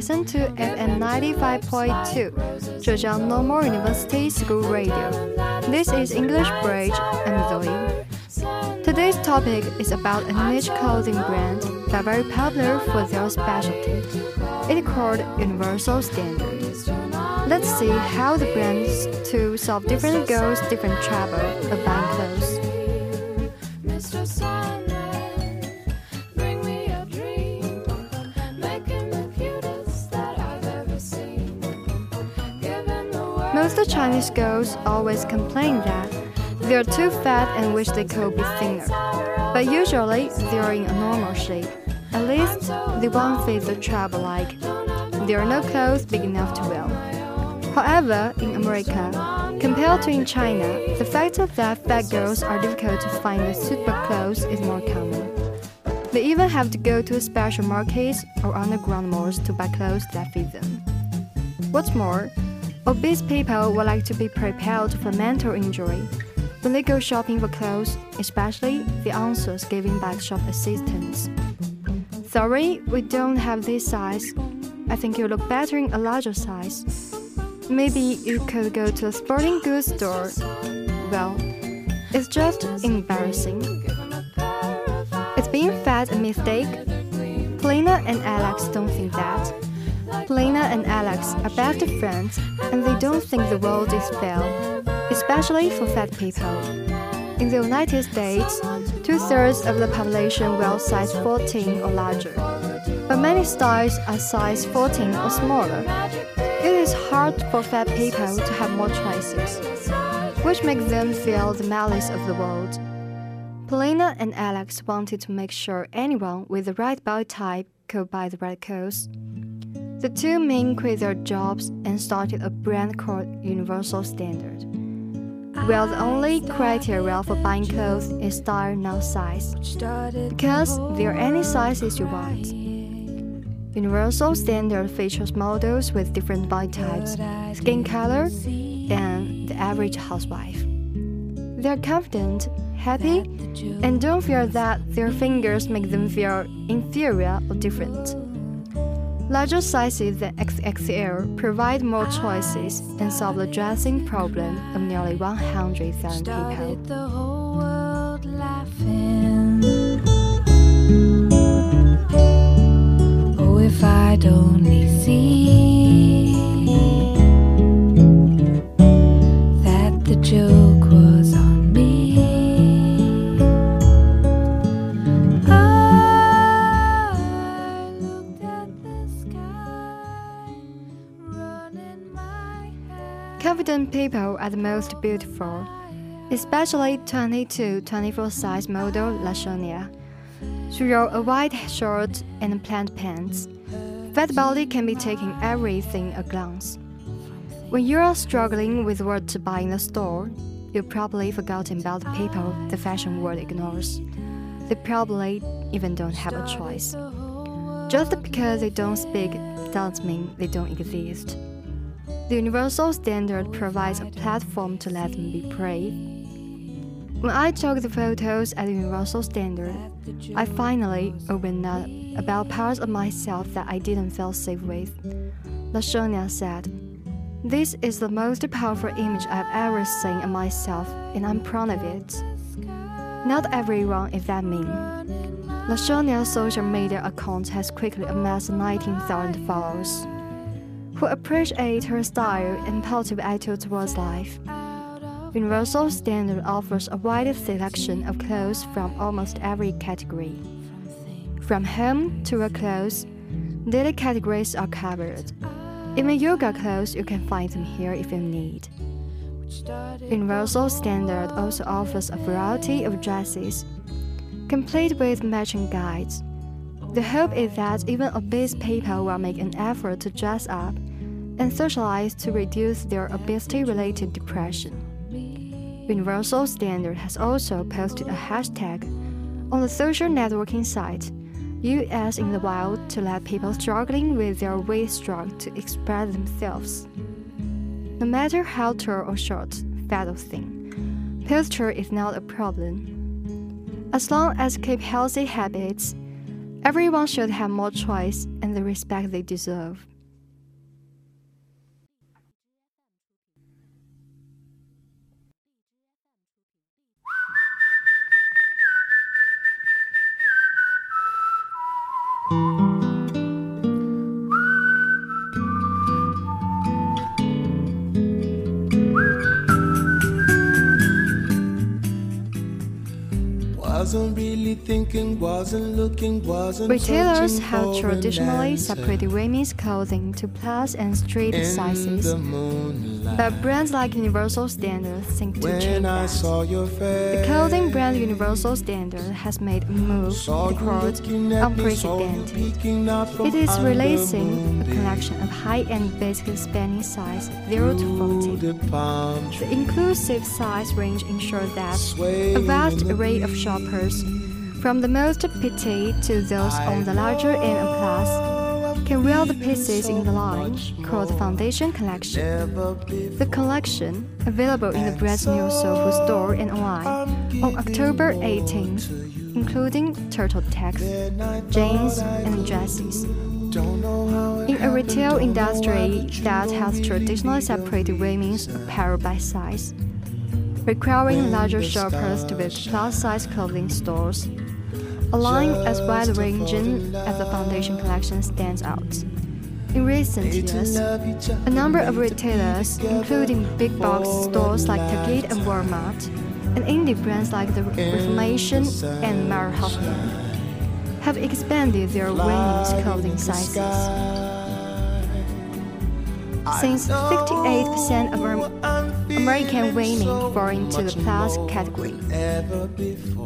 listen to FM 95.2, Zhejiang Normal University School Radio. This is English Bridge, I'm Zoe. Today's topic is about a niche clothing brand that very popular for their specialty. It's called Universal Standard. Let's see how the brands to solve different goals, different trouble buying clothes. Most of Chinese girls always complain that they're too fat and wish they could be thinner. But usually they're in a normal shape. At least they won't face the trouble like there are no clothes big enough to wear. However, in America, compared to in China, the fact that fat girls are difficult to find the suitable clothes is more common. They even have to go to special markets or underground malls to buy clothes that fit them. What's more, obese people would like to be prepared for mental injury. When they go shopping for clothes, especially the answers given by shop assistants. Sorry, we don't have this size. I think you look better in a larger size. Maybe you could go to a sporting goods store. Well, it's just embarrassing. It's being fat a mistake? Polina and Alex don't think that. Polina and Alex are best friends, and they don't think the world is fair, especially for fat people. In the United States, two thirds of the population wear size 14 or larger, but many styles are size 14 or smaller. It is hard for fat people to have more choices, which makes them feel the malice of the world. Polina and Alex wanted to make sure anyone with the right body type could buy the right clothes. The two men quit their jobs and started a brand called Universal Standard. Well, the only criteria for buying clothes is style, not size, because there are any sizes you want. Universal Standard features models with different body types, skin color, and the average housewife. They're confident, happy, and don't feel that their fingers make them feel inferior or different. Larger sizes than XXL provide more choices and solve the dressing problem of nearly 100,000 people. Are the most beautiful, especially 22 24 size model Lashonia. She wore a white shirt and plaid pants. Fat body can be taken everything a glance. When you are struggling with what to buy in the store, you've probably forgotten about the people the fashion world ignores. They probably even don't have a choice. Just because they don't speak doesn't mean they don't exist. The universal standard provides a platform to let them be brave. When I took the photos at the universal standard, I finally opened up about parts of myself that I didn't feel safe with. Lashonia said, This is the most powerful image I've ever seen of myself, and I'm proud of it. Not everyone is that mean. Lashonia's social media account has quickly amassed 19,000 followers who appreciate her style and positive attitude towards life. Universal Standard offers a wide selection of clothes from almost every category. From home to work clothes, daily categories are covered. Even yoga clothes, you can find them here if you need. Universal Standard also offers a variety of dresses, complete with matching guides. The hope is that even obese people will make an effort to dress up and socialize to reduce their obesity related depression. Universal Standard has also posted a hashtag on the social networking site US in the Wild to let people struggling with their weight struggle to express themselves. No matter how tall or short, fat or thin, posture is not a problem. As long as keep healthy habits, Everyone should have more choice and the respect they deserve. Retailers have traditionally separated women's clothing to plus and street sizes, but brands like Universal Standard think to change I that. saw your face, The clothing brand Universal Standard has made a move called looking at me, saw you unprecedented. peeking out from It is releasing a collection of high-end basic spanning size 0 to Through 40. the inclusive size range ensures that a vast array of shoppers, from the most petite to those on the larger end of can wear the pieces in the line called the Foundation Collection. The collection, available in the brand's new store and online on October 18th, including turtle text, jeans, and dresses. In a retail industry that has traditionally separated women's apparel by size, requiring larger shoppers to visit plus-size clothing stores, a line as wide-ranging as the Foundation collection stands out. In recent years, love each other. a number of retailers, including big box stores like Target and Walmart, and indie brands like The Reformation and Mara Hoffman, have expanded their women's clothing sizes. Since 58% of Am- American women fall into the plus category,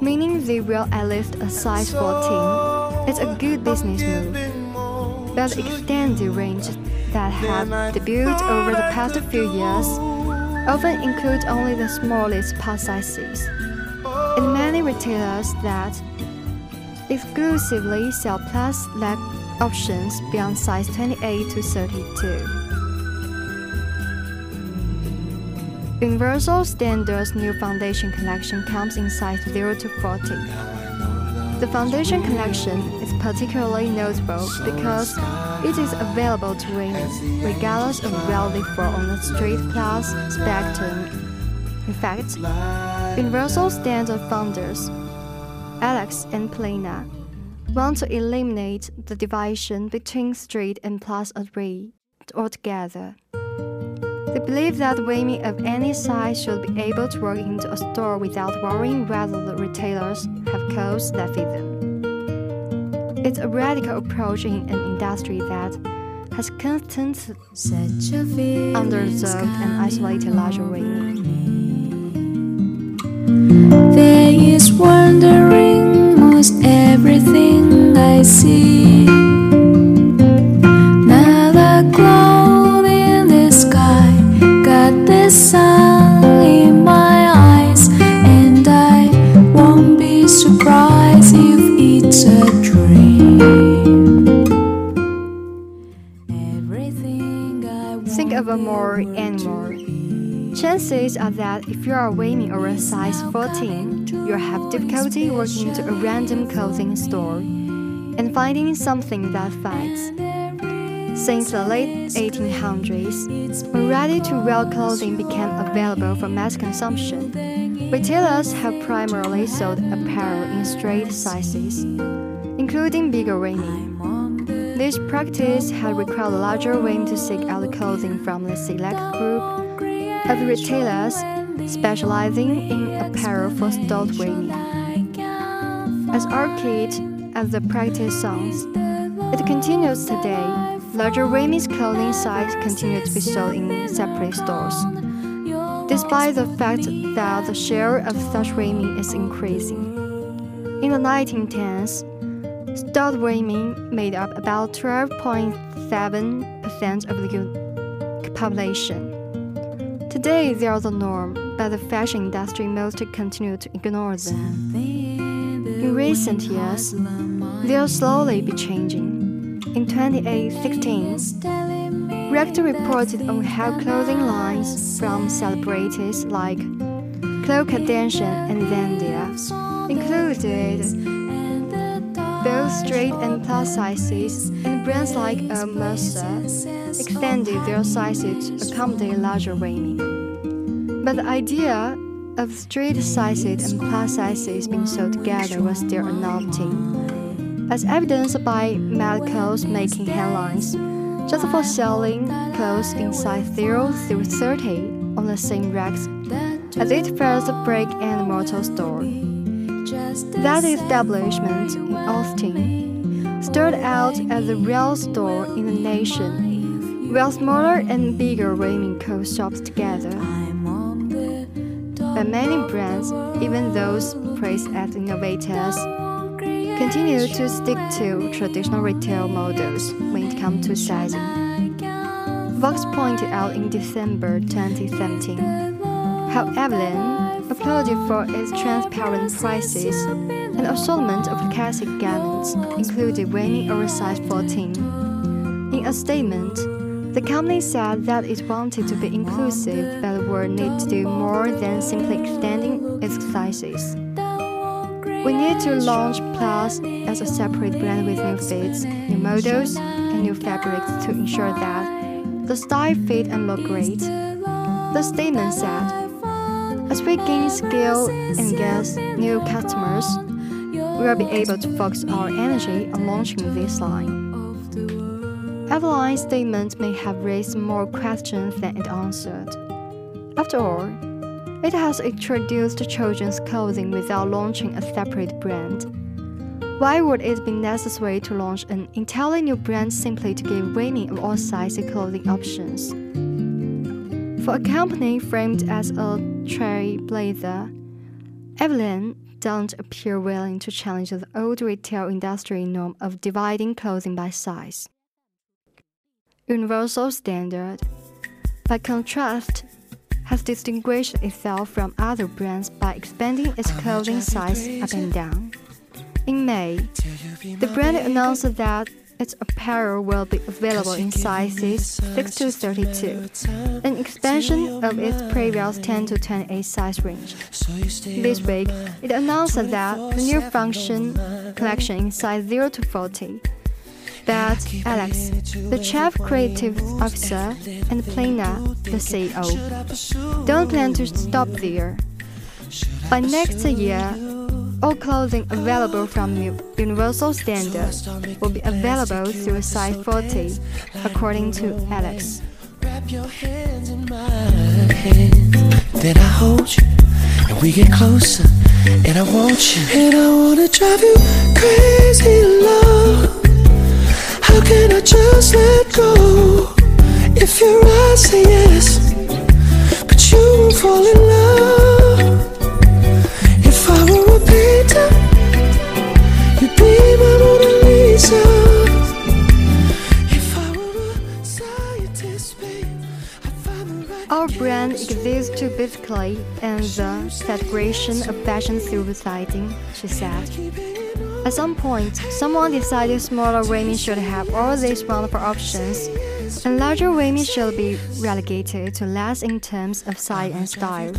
meaning they wear at least a size 14, it's a good business move. But extend the range that have debuted over the past few years often include only the smallest plus sizes. And many retailers that exclusively sell plus leg options beyond size 28 to 32. Universal Standard's new foundation collection comes in size 0 to 40. The foundation collection is particularly notable because it is available to women, regardless of where they fall on the street class spectrum. In fact, Universal Standard founders, Alex and Polina, want to eliminate the division between street and plus array altogether. They believe that women of any size should be able to walk into a store without worrying whether the retailers have clothes that fit them. It's a radical approach in an industry that has feeling underserved and isolated larger women. There is wondering most everything I see. Chances are that if you are women over a size 14, you'll have difficulty walking to a random clothing store and finding something that fits. Since the late 1800s, when ready-to-wear clothing became available for mass consumption, retailers have primarily sold apparel in straight sizes, including bigger women. This practice had required larger women to seek out clothing from the select group of retailers specializing in apparel for stout women. As arcade as the practice sounds, it continues today. Larger women's clothing size continue to be sold in separate stores, despite the fact that the share of such women is increasing. In the 1910s, stout women made up about 12.7% of the population. Today, they are the norm, but the fashion industry mostly continue to ignore them. In recent years, they'll slowly be changing. In 2016, Rector reported on how clothing lines from celebrities like Khloe Kardashian and Zendaya included both straight and plus sizes, and brands like uh, Mercer extended their sizes to accommodate larger women. But the idea of straight sizes and plus sizes being sold together was still a novelty, as evidenced by ModCloth making headlines just for selling clothes in size 0 through 30 on the same racks as its first brick and mortar store. That establishment in Austin stood out as the real store in the nation, where smaller and bigger women coat shops together. But many brands, even those praised as innovators, continue to stick to traditional retail models when it comes to sizing. Vox pointed out in December 2017 how Everlane applauded for its transparent prices and assortment of classic garments, including wearing oversized 14. In a statement, the company said that it wanted to be inclusive but would need to do more than simply extending its. We need to launch Plus as a separate brand with new fits, new models, and new fabrics to ensure that the style fit and look great. The statement said, as we gain skill and get new customers, we will be able to focus our energy on launching this line. Everlane's statement may have raised more questions than it answered. After all, it has introduced children's clothing without launching a separate brand. Why would it be necessary to launch an entirely new brand simply to give women of all sizes clothing options? For a company framed as a trailblazer, Everlane don't appear willing to challenge the old retail industry norm of dividing clothing by size. Universal Standard, by contrast, has distinguished itself from other brands by expanding its clothing size up and down. In May, the brand announced that its apparel will be available in sizes 6 to 32, an expansion of its previous 10 to 28 size range. This week, it announced that the new foundation collection in size 0 to 40 that Alex, the chief creative officer, and Polina, the CEO, don't plan to stop there. By next year, all clothing available from Universal Standard will be available through size 40, according to Alex. Then I hold you, and we get closer, and I want you, and I wanna drive you crazy, love. How can I just let go? If your eyes say yes, but you won't fall in love. If I were a painter, you'd be my Mona Lisa. If I were a scientist, babe, I'd find the right Our brand exists to basically end the segregation of fashion through sizing, she said. At some point, someone decided smaller women should have all these wonderful options, and larger women should be relegated to less in terms of size and style.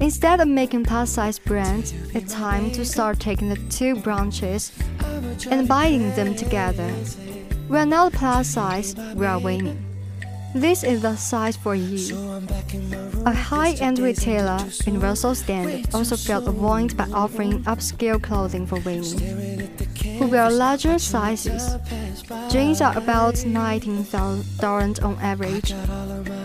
Instead of making plus size brands, it's time to start taking the two branches and binding them together. We are not plus size, we are women. This is the size for you. A high-end retailer, Universal Standard, also felt a void by offering upscale clothing for women who wear larger sizes. Jeans are about 19,000 on average.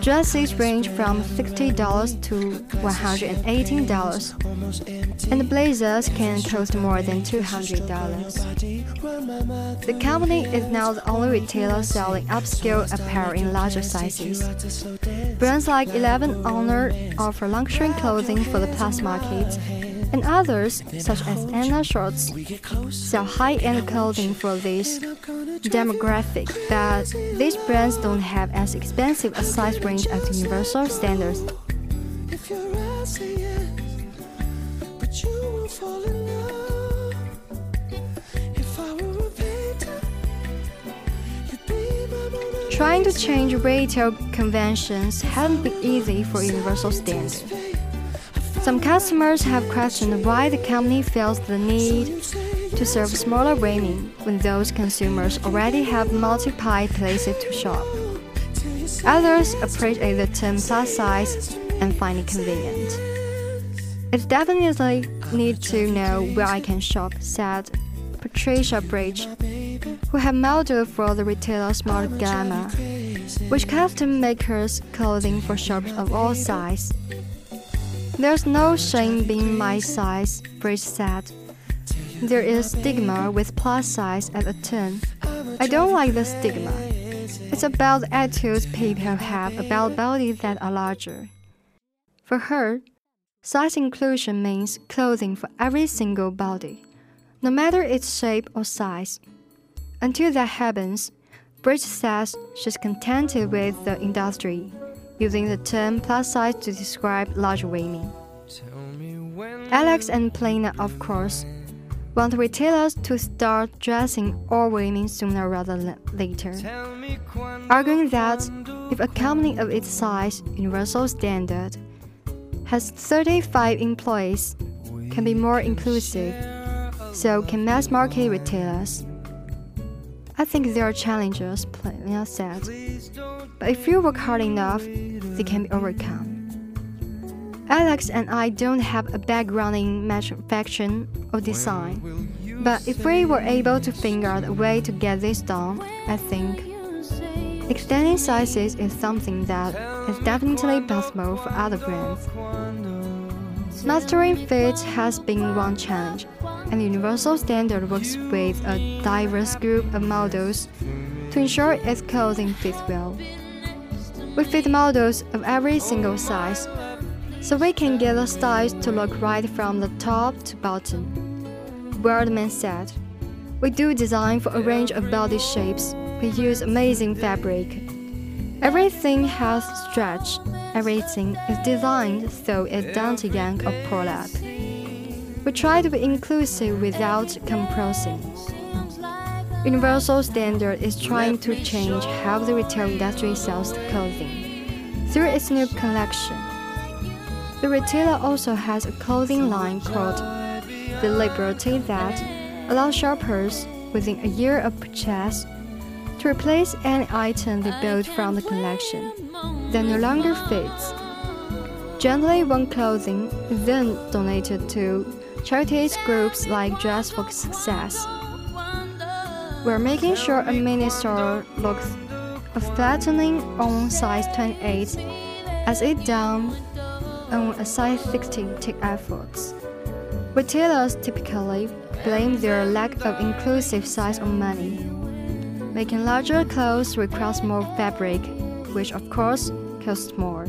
Dresses range from $60 to $118, and blazers can cost more than $200. The company is now the only retailer selling upscale apparel in larger sizes. Brands like Eleven Honoré offer luxury clothing for the plus market, and others, such as Anna Scholz, sell high-end clothing for this demographic. But these brands don't have as expensive a size range as Universal Standards. If your eyes say yes, but you won't fall in love. If I were a painter, you'd be my Mona Trying to change retail conventions hasn't been easy for Universal Standard. Some customers have questioned why the company feels the need to serve smaller women when those consumers already have multiple places to shop. Others appreciate the term plus size and find it convenient. It definitely need to know where I can shop, said Patricia Bridge, who had modeled for the retailer Smart Glamour, which custom makers clothing for shops of all sizes. There's no shame being my size, Bridge said. There is stigma with plus size at a turn. I don't like the stigma. It's about attitudes people have about bodies that are larger. For her, size inclusion means clothing for every single body, no matter its shape or size. Until that happens, Bridge says she's contented with the industry, using the term plus size to describe large women. Alex and Polina, of course, want retailers to start dressing all women sooner rather than later, arguing that if a company of its size, Universal Standard, has 35 employees, can be more inclusive, so can mass market retailers. I think there are challenges, Polina said, but if you work hard enough, they can be overcome. Alex and I don't have a background in manufacturing or design, but if we were able to figure out a way to get this done, I think extending sizes is something that is definitely possible for other brands. Mastering fit has been one challenge, and Universal Standard works with a diverse group of models to ensure its clothing fits well. We fit models of every single size so we can get the styles to look right from the top to bottom. Waldman said, We do design for a range of body shapes. We use amazing fabric. Everything has stretch. Everything is designed so it doesn't yank or pull up. We try to be inclusive without compressing. Universal Standard is trying to change how the retail industry sells clothing through its new collection. The retailer also has a clothing line called The Liberty that allows shoppers within a year of purchase to replace any item they bought from the collection that no longer fits. Generally, one clothing is then donated to charities groups like Dress for Success. We're making sure a mini store looks flattening on size 28 as it does on a size 16 take efforts. Retailers typically blame their lack of inclusive size on money. Making larger clothes requires more fabric, which of course costs more.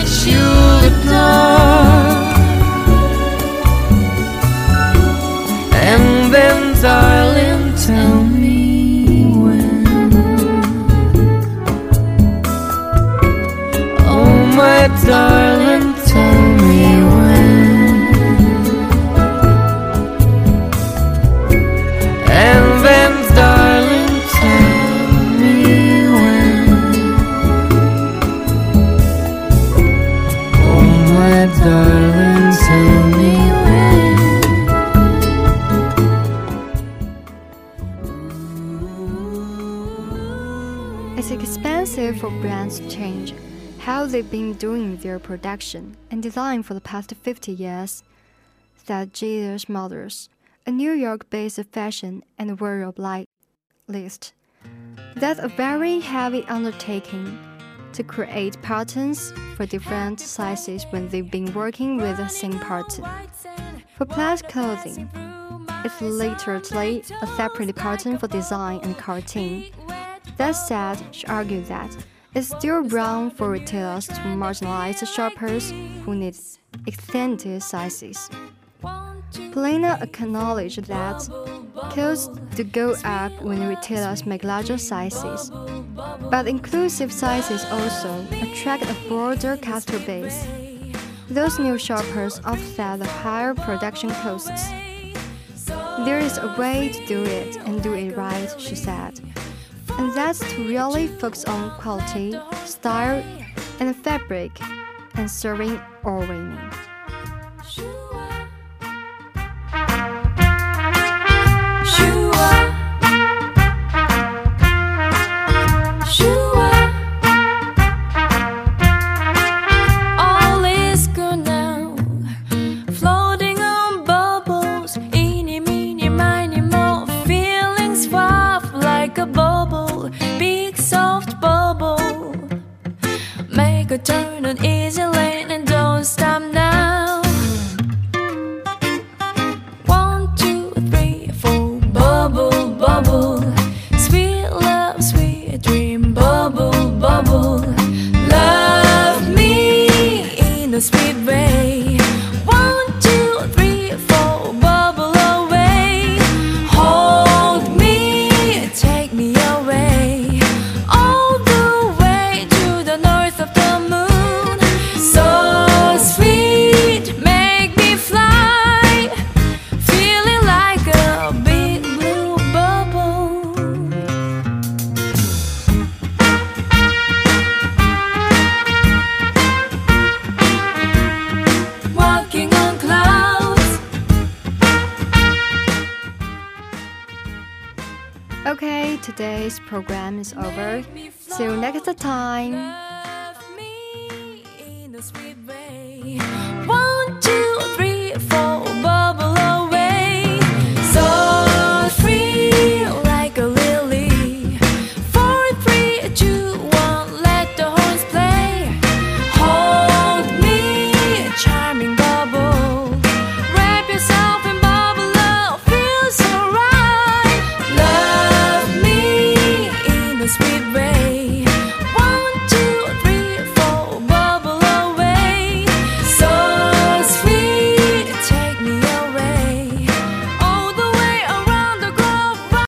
That you adore. And then, darling, tell me when. Oh, my darling, they've been doing their production and design for the past 50 years, said Jesus Mothers, a New York-based fashion and wearable list. That's a very heavy undertaking to create patterns for different sizes when they've been working with the same pattern. For plaid clothing, it's literally a separate pattern for design and cutting. That said, she argued that it's still wrong for retailers to marginalize shoppers who need extended sizes. Polina acknowledged that costs do go up when retailers make larger sizes, but inclusive sizes also attract a broader customer base. Those new shoppers offset the higher production costs. There is a way to do it and do it right, she said. And that's to really focus on quality, style, and fabric, and serving or winning. today's program is over. See you next time.